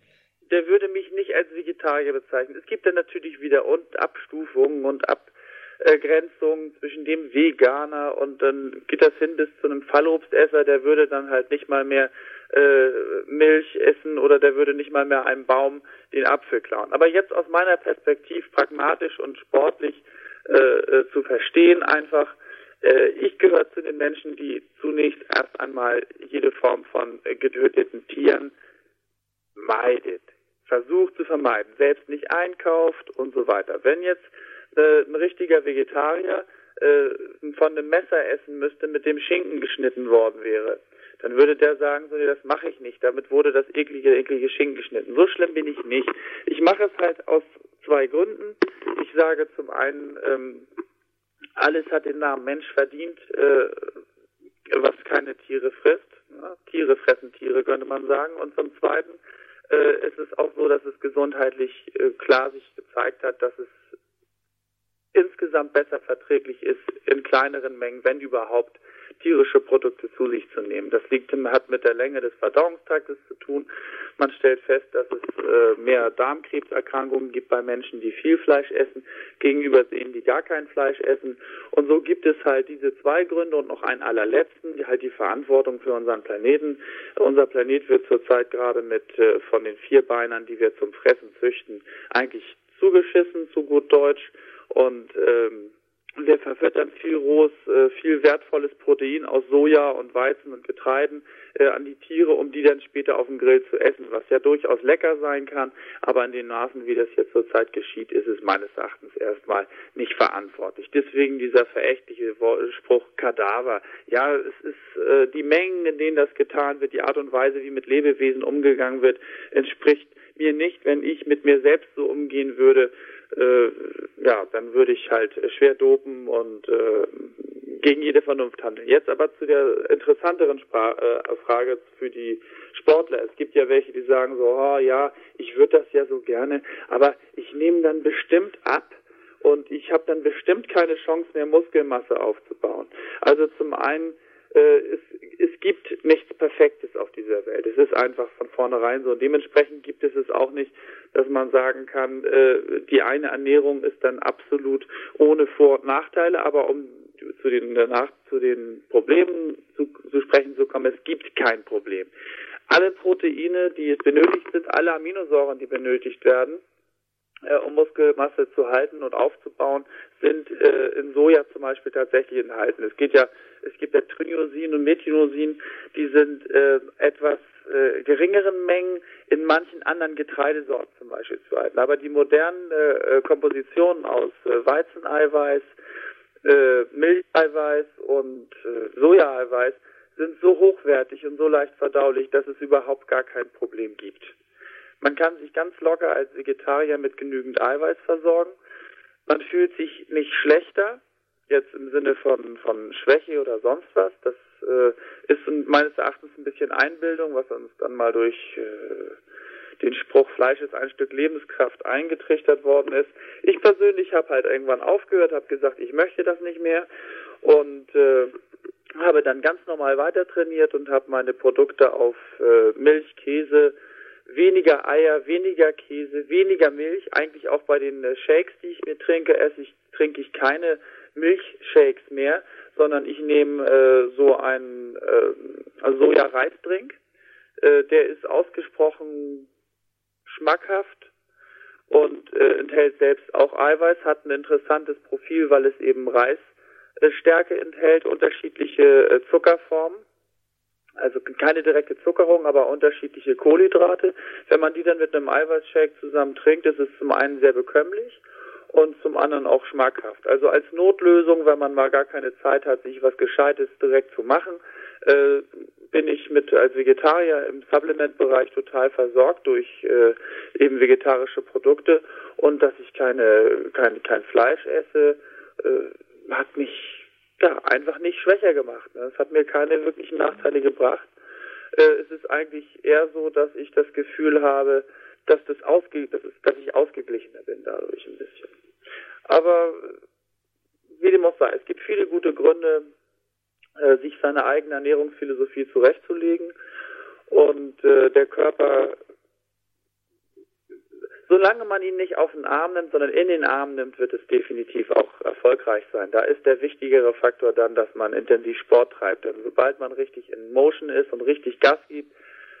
Der würde mich nicht als Vegetarier bezeichnen. Es gibt dann natürlich wieder und Abstufungen und Ab Grenzung zwischen dem Veganer und dann geht das hin bis zu einem Fallobstesser, der würde dann halt nicht mal mehr äh, Milch essen oder der würde nicht mal mehr einem Baum den Apfel klauen. Aber jetzt aus meiner Perspektive pragmatisch und sportlich äh, äh, zu verstehen einfach, äh, ich gehöre zu den Menschen, die zunächst erst einmal jede Form von getöteten Tieren meidet, versucht zu vermeiden, selbst nicht einkauft und so weiter. Wenn jetzt äh, ein richtiger Vegetarier äh, von einem Messer essen müsste, mit dem Schinken geschnitten worden wäre, dann würde der sagen, so, nee, das mache ich nicht. Damit wurde das eklige, eklige Schinken geschnitten. So schlimm bin ich nicht. Ich mache es halt aus zwei Gründen. Ich sage zum einen, ähm, alles hat den Namen Mensch verdient, äh, was keine Tiere frisst. Ja, Tiere fressen Tiere, könnte man sagen. Und zum Zweiten äh, ist es auch so, dass es gesundheitlich äh, klar sich gezeigt hat, dass es insgesamt besser verträglich ist, in kleineren Mengen, wenn überhaupt, tierische Produkte zu sich zu nehmen. Das liegt, hat mit der Länge des Verdauungstraktes zu tun. Man stellt fest, dass es äh, mehr Darmkrebserkrankungen gibt bei Menschen, die viel Fleisch essen, gegenüber denen, die gar kein Fleisch essen. Und so gibt es halt diese zwei Gründe und noch einen allerletzten, die halt die Verantwortung für unseren Planeten. Unser Planet wird zurzeit gerade mit äh, von den Vierbeinern, die wir zum Fressen züchten, eigentlich zugeschissen, zu gut Deutsch. Und ähm, der verführt dann viel rohes, äh, viel wertvolles Protein aus Soja und Weizen und Getreiden äh, an die Tiere, um die dann später auf dem Grill zu essen, was ja durchaus lecker sein kann, aber in den Nasen, wie das jetzt zurzeit geschieht, ist es meines Erachtens erstmal nicht verantwortlich. Deswegen dieser verächtliche Spruch Kadaver. Ja, es ist äh, die Mengen, in denen das getan wird, die Art und Weise, wie mit Lebewesen umgegangen wird, entspricht mir nicht, wenn ich mit mir selbst so umgehen würde, äh, ja, dann würde ich halt schwer dopen und äh, gegen jede Vernunft handeln. Jetzt aber zu der interessanteren Spra äh, Frage für die Sportler. Es gibt ja welche, die sagen so, oh, ja, ich würde das ja so gerne, aber ich nehme dann bestimmt ab und ich habe dann bestimmt keine Chance mehr, Muskelmasse aufzubauen. Also zum einen äh, es, es gibt nichts Perfektes auf dieser Welt. Es ist einfach von vornherein so. Und dementsprechend gibt es es auch nicht, dass man sagen kann, äh, die eine Ernährung ist dann absolut ohne Vor- und Nachteile, aber um zu den, danach zu den Problemen zu, zu sprechen zu kommen, es gibt kein Problem. Alle Proteine, die benötigt sind, alle Aminosäuren, die benötigt werden, um Muskelmasse zu halten und aufzubauen, sind äh, in Soja zum Beispiel tatsächlich enthalten. Es geht ja, es gibt ja Trynosin und Methinosin, die sind äh, etwas äh, geringeren Mengen in manchen anderen Getreidesorten zum Beispiel zu halten. Aber die modernen äh, Kompositionen aus äh, Weizeneiweiß, äh, Milcheiweiß und äh, Sojaeiweiß sind so hochwertig und so leicht verdaulich, dass es überhaupt gar kein Problem gibt. Man kann sich ganz locker als Vegetarier mit genügend Eiweiß versorgen. Man fühlt sich nicht schlechter, jetzt im Sinne von, von Schwäche oder sonst was. Das äh, ist meines Erachtens ein bisschen Einbildung, was uns dann mal durch äh, den Spruch Fleisch ist ein Stück Lebenskraft eingetrichtert worden ist. Ich persönlich habe halt irgendwann aufgehört, habe gesagt, ich möchte das nicht mehr und äh, habe dann ganz normal weiter trainiert und habe meine Produkte auf äh, Milch, Käse, weniger Eier, weniger Käse, weniger Milch. Eigentlich auch bei den äh, Shakes, die ich mir trinke, esse ich, trinke ich keine Milchshakes mehr, sondern ich nehme äh, so einen äh, Soja-Reisdrink. Äh, der ist ausgesprochen schmackhaft und äh, enthält selbst auch Eiweiß, hat ein interessantes Profil, weil es eben Reisstärke enthält, unterschiedliche äh, Zuckerformen also keine direkte Zuckerung, aber unterschiedliche Kohlenhydrate. Wenn man die dann mit einem Eiweißshake zusammen trinkt, ist es zum einen sehr bekömmlich und zum anderen auch schmackhaft. Also als Notlösung, wenn man mal gar keine Zeit hat, sich was Gescheites direkt zu machen, äh, bin ich mit als Vegetarier im Supplement-Bereich total versorgt durch äh, eben vegetarische Produkte und dass ich keine kein, kein Fleisch esse, äh, hat mich ja, einfach nicht schwächer gemacht. Ne? Es hat mir keine wirklichen Nachteile gebracht. Äh, es ist eigentlich eher so, dass ich das Gefühl habe, dass das ausge dass, dass ich ausgeglichener bin dadurch ein bisschen. Aber wie dem auch sei, es gibt viele gute Gründe, äh, sich seine eigene Ernährungsphilosophie zurechtzulegen und äh, der Körper solange man ihn nicht auf den Arm nimmt, sondern in den Arm nimmt, wird es definitiv auch erfolgreich sein. Da ist der wichtigere Faktor dann, dass man intensiv Sport treibt. Denn sobald man richtig in Motion ist und richtig Gas gibt,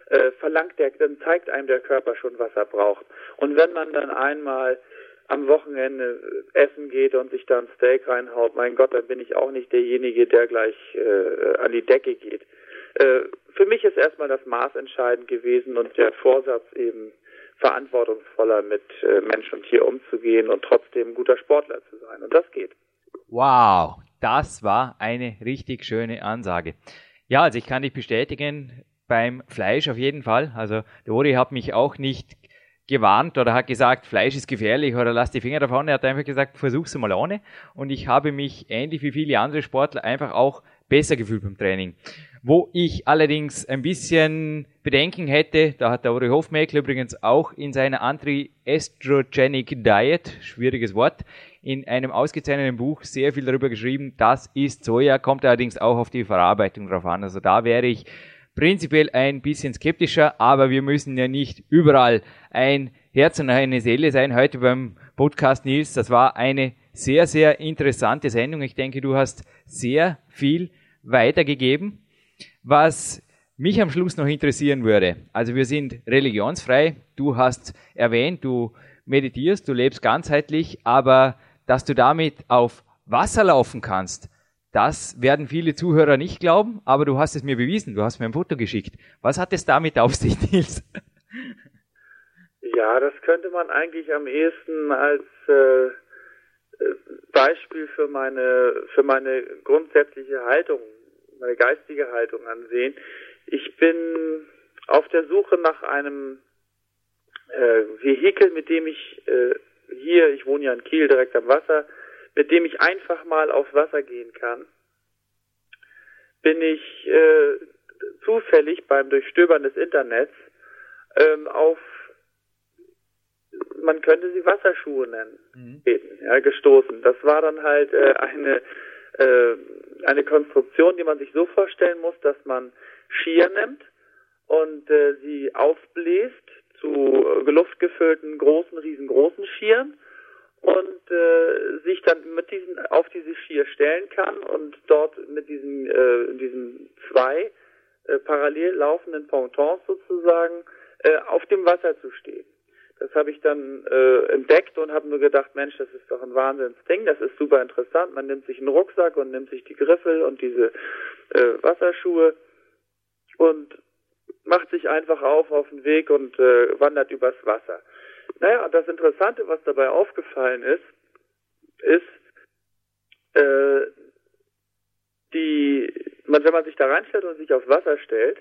äh, verlangt der, dann zeigt einem der Körper schon, was er braucht. Und wenn man dann einmal am Wochenende essen geht und sich da ein Steak reinhaut, mein Gott, dann bin ich auch nicht derjenige, der gleich äh, an die Decke geht. Äh, für mich ist erstmal das Maß entscheidend gewesen und der Vorsatz eben, verantwortungsvoller mit äh, Mensch und Tier umzugehen und trotzdem guter Sportler zu sein. Und das geht. Wow, das war eine richtig schöne Ansage. Ja, also ich kann dich bestätigen, beim Fleisch auf jeden Fall. Also der Ori hat mich auch nicht gewarnt oder hat gesagt, Fleisch ist gefährlich oder lass die Finger davon. Er hat einfach gesagt, versuch's mal ohne. Und ich habe mich ähnlich wie viele andere Sportler einfach auch besser gefühlt beim Training. Wo ich allerdings ein bisschen Bedenken hätte, da hat der Uri Hofmeckler übrigens auch in seiner Anti-Estrogenic Diet, schwieriges Wort, in einem ausgezeichneten Buch sehr viel darüber geschrieben, das ist Soja, kommt allerdings auch auf die Verarbeitung drauf an. Also da wäre ich prinzipiell ein bisschen skeptischer, aber wir müssen ja nicht überall ein Herz und eine Seele sein. Heute beim Podcast Nils, das war eine sehr, sehr interessante Sendung. Ich denke, du hast sehr viel weitergegeben. Was mich am Schluss noch interessieren würde, also wir sind religionsfrei, du hast erwähnt, du meditierst, du lebst ganzheitlich, aber dass du damit auf Wasser laufen kannst, das werden viele Zuhörer nicht glauben, aber du hast es mir bewiesen, du hast mir ein Foto geschickt. Was hat es damit auf sich, Nils? Ja, das könnte man eigentlich am ehesten als äh, äh, Beispiel für meine für meine grundsätzliche Haltung, meine geistige Haltung ansehen. Ich bin auf der Suche nach einem äh, Vehikel, mit dem ich äh, hier, ich wohne ja in Kiel direkt am Wasser, mit dem ich einfach mal aufs Wasser gehen kann, bin ich äh, zufällig beim Durchstöbern des Internets ähm, auf man könnte sie Wasserschuhe nennen, mhm. ja, gestoßen. Das war dann halt äh, eine äh, eine Konstruktion, die man sich so vorstellen muss, dass man Skier nimmt und äh, sie aufbläst zu äh, luftgefüllten großen, riesengroßen Skiern und äh, sich dann mit diesen auf diese Skier stellen kann und dort mit diesen äh, diesen zwei äh, parallel laufenden Pontons sozusagen äh, auf dem Wasser zu stehen. Das habe ich dann äh, entdeckt und habe nur gedacht, Mensch, das ist doch ein Wahnsinnsding, das ist super interessant. Man nimmt sich einen Rucksack und nimmt sich die Griffel und diese äh, Wasserschuhe und macht sich einfach auf auf den Weg und äh, wandert übers Wasser. Naja, das Interessante, was dabei aufgefallen ist, ist, äh, die, man, wenn man sich da reinstellt und sich aufs Wasser stellt,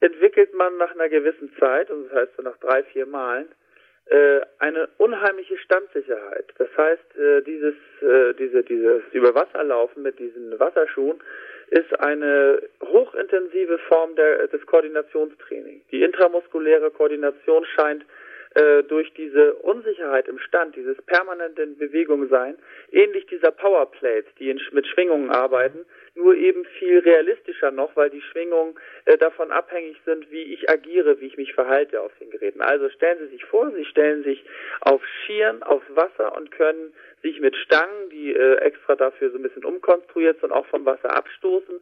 entwickelt man nach einer gewissen Zeit, und das heißt so nach drei, vier Malen, äh, eine unheimliche Standsicherheit. Das heißt, äh, dieses, äh, diese, dieses Überwasserlaufen mit diesen Wasserschuhen ist eine hochintensive Form der, des Koordinationstrainings. Die intramuskuläre Koordination scheint äh, durch diese Unsicherheit im Stand, dieses permanente in Bewegung sein, ähnlich dieser Powerplates, die in, mit Schwingungen arbeiten, nur eben viel realistischer noch, weil die Schwingungen äh, davon abhängig sind, wie ich agiere, wie ich mich verhalte auf den Geräten. Also stellen Sie sich vor, Sie stellen sich auf Schieren, aufs Wasser und können sich mit Stangen, die äh, extra dafür so ein bisschen umkonstruiert sind, auch vom Wasser abstoßen.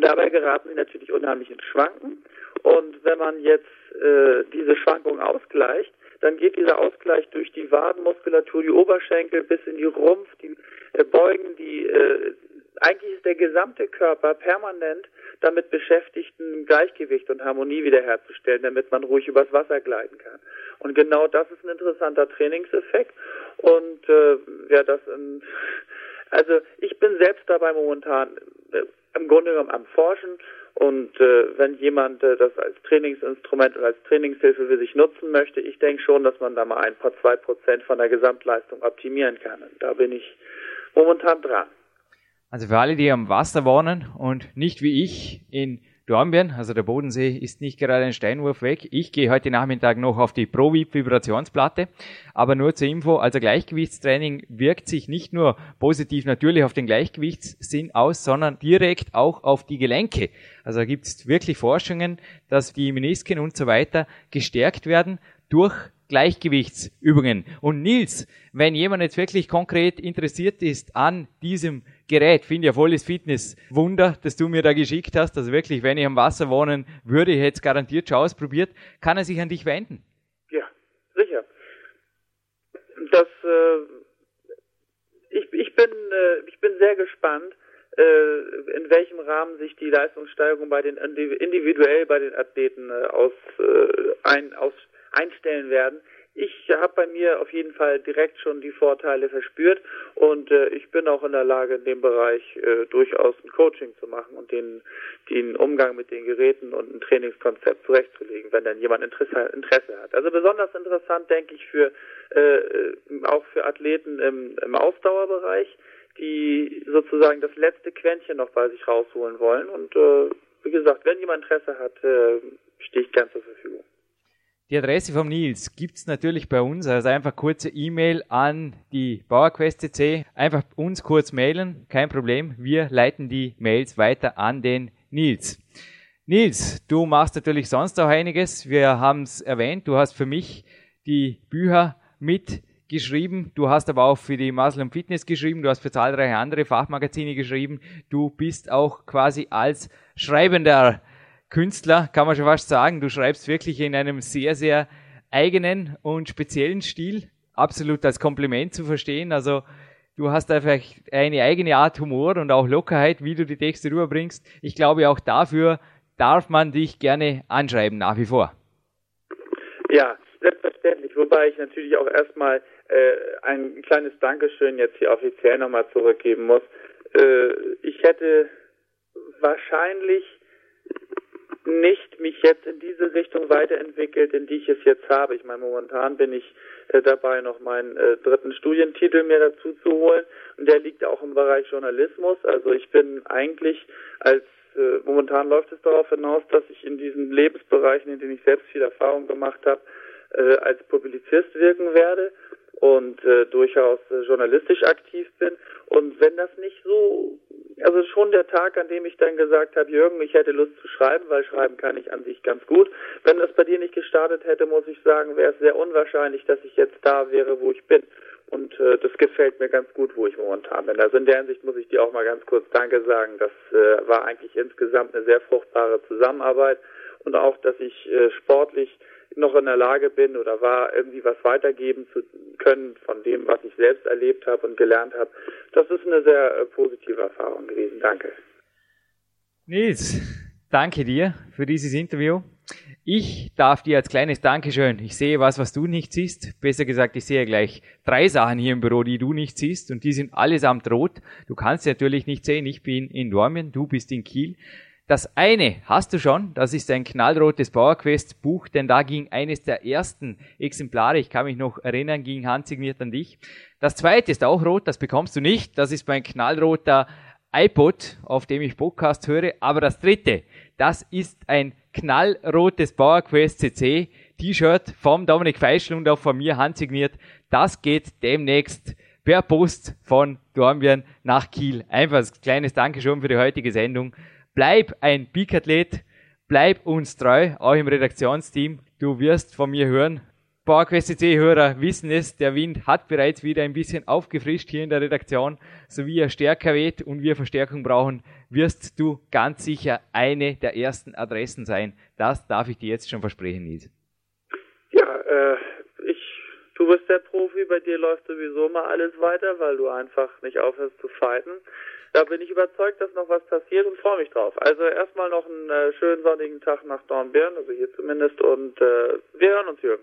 Dabei geraten sie natürlich unheimlich ins Schwanken. Und wenn man jetzt äh, diese Schwankung ausgleicht, dann geht dieser Ausgleich durch die Wadenmuskulatur, die Oberschenkel bis in die Rumpf, die äh, Beugen, die äh, eigentlich ist der gesamte Körper permanent damit beschäftigt, ein Gleichgewicht und Harmonie wiederherzustellen, damit man ruhig übers Wasser gleiten kann. Und genau das ist ein interessanter Trainingseffekt. Und äh, ja, das in, also ich bin selbst dabei momentan äh, im Grunde genommen am Forschen und äh, wenn jemand äh, das als Trainingsinstrument und als Trainingshilfe für sich nutzen möchte, ich denke schon, dass man da mal ein paar zwei Prozent von der Gesamtleistung optimieren kann. Und da bin ich momentan dran. Also für alle, die am Wasser wohnen und nicht wie ich in Dornbirn, also der Bodensee ist nicht gerade ein Steinwurf weg. Ich gehe heute Nachmittag noch auf die ProVip Vibrationsplatte, aber nur zur Info, also Gleichgewichtstraining wirkt sich nicht nur positiv natürlich auf den Gleichgewichtssinn aus, sondern direkt auch auf die Gelenke. Also gibt es wirklich Forschungen, dass die Menisken und so weiter gestärkt werden durch Gleichgewichtsübungen. Und Nils, wenn jemand jetzt wirklich konkret interessiert ist an diesem Gerät, finde ich ein volles Fitness. Wunder, dass du mir da geschickt hast. Also wirklich, wenn ich am Wasser wohnen würde, hätte es garantiert schon ausprobiert. Kann er sich an dich wenden? Ja, sicher. Das, äh, ich, ich, bin, äh, ich bin sehr gespannt, äh, in welchem Rahmen sich die Leistungssteigerung bei den individuell bei den Athleten äh, aus, äh, ein, aus, einstellen werden. Ich habe bei mir auf jeden Fall direkt schon die Vorteile verspürt und äh, ich bin auch in der Lage, in dem Bereich äh, durchaus ein Coaching zu machen und den, den Umgang mit den Geräten und ein Trainingskonzept zurechtzulegen, wenn dann jemand Interesse, Interesse hat. Also besonders interessant, denke ich, für äh, auch für Athleten im, im Ausdauerbereich, die sozusagen das letzte Quäntchen noch bei sich rausholen wollen. Und äh, wie gesagt, wenn jemand Interesse hat, äh, stehe ich gern zur Verfügung. Die Adresse vom Nils gibt's natürlich bei uns, also einfach kurze E-Mail an die PowerQuest.cc. Einfach uns kurz mailen, kein Problem. Wir leiten die Mails weiter an den Nils. Nils, du machst natürlich sonst auch einiges. Wir haben es erwähnt, du hast für mich die Bücher mitgeschrieben. Du hast aber auch für die Muscle Fitness geschrieben. Du hast für zahlreiche andere Fachmagazine geschrieben. Du bist auch quasi als Schreibender Künstler, kann man schon fast sagen. Du schreibst wirklich in einem sehr, sehr eigenen und speziellen Stil. absolut als Kompliment zu verstehen. Also du hast einfach eine eigene Art Humor und auch Lockerheit, wie du die Texte rüberbringst. Ich glaube, auch dafür darf man dich gerne anschreiben, nach wie vor. Ja, selbstverständlich. Wobei ich natürlich auch erstmal äh, ein kleines Dankeschön jetzt hier offiziell nochmal zurückgeben muss. Äh, ich hätte wahrscheinlich nicht mich jetzt in diese Richtung weiterentwickelt, in die ich es jetzt habe. Ich meine, momentan bin ich äh, dabei, noch meinen äh, dritten Studientitel mir dazu zu holen. Und der liegt auch im Bereich Journalismus. Also ich bin eigentlich als äh, momentan läuft es darauf hinaus, dass ich in diesen Lebensbereichen, in denen ich selbst viel Erfahrung gemacht habe, äh, als Publizist wirken werde und äh, durchaus äh, journalistisch aktiv bin. Und wenn das nicht so, also schon der Tag, an dem ich dann gesagt habe, Jürgen, ich hätte Lust zu schreiben, weil schreiben kann ich an sich ganz gut. Wenn das bei dir nicht gestartet hätte, muss ich sagen, wäre es sehr unwahrscheinlich, dass ich jetzt da wäre, wo ich bin. Und äh, das gefällt mir ganz gut, wo ich momentan bin. Also in der Hinsicht muss ich dir auch mal ganz kurz Danke sagen. Das äh, war eigentlich insgesamt eine sehr fruchtbare Zusammenarbeit und auch, dass ich äh, sportlich noch in der Lage bin oder war, irgendwie was weitergeben zu können von dem, was ich selbst erlebt habe und gelernt habe. Das ist eine sehr äh, positive Erfahrung gewesen. Danke. Nils, danke dir für dieses Interview. Ich darf dir als kleines Dankeschön, ich sehe was, was du nicht siehst. Besser gesagt, ich sehe gleich drei Sachen hier im Büro, die du nicht siehst und die sind allesamt rot. Du kannst sie natürlich nicht sehen. Ich bin in Dormien, du bist in Kiel. Das eine hast du schon, das ist ein knallrotes PowerQuest Buch, denn da ging eines der ersten Exemplare, ich kann mich noch erinnern, ging handsigniert an dich. Das zweite ist auch rot, das bekommst du nicht, das ist mein knallroter iPod, auf dem ich Podcast höre, aber das dritte, das ist ein knallrotes PowerQuest CC T-Shirt vom Dominik Feischl und auch von mir handsigniert. Das geht demnächst per Post von Dornbirn nach Kiel. Einfach ein kleines Dankeschön für die heutige Sendung bleib ein Peak-Athlet, bleib uns treu, auch im Redaktionsteam. Du wirst von mir hören. PowerQuest CC-Hörer wissen es, der Wind hat bereits wieder ein bisschen aufgefrischt hier in der Redaktion. So wie er stärker weht und wir Verstärkung brauchen, wirst du ganz sicher eine der ersten Adressen sein. Das darf ich dir jetzt schon versprechen, Nils. Ja, äh, du bist der Profi, bei dir läuft sowieso mal alles weiter, weil du einfach nicht aufhörst zu fighten. Da bin ich überzeugt, dass noch was passiert und freue mich drauf. Also erstmal noch einen äh, schönen sonnigen Tag nach Dornbirn, also hier zumindest, und äh, wir hören uns, Jürgen.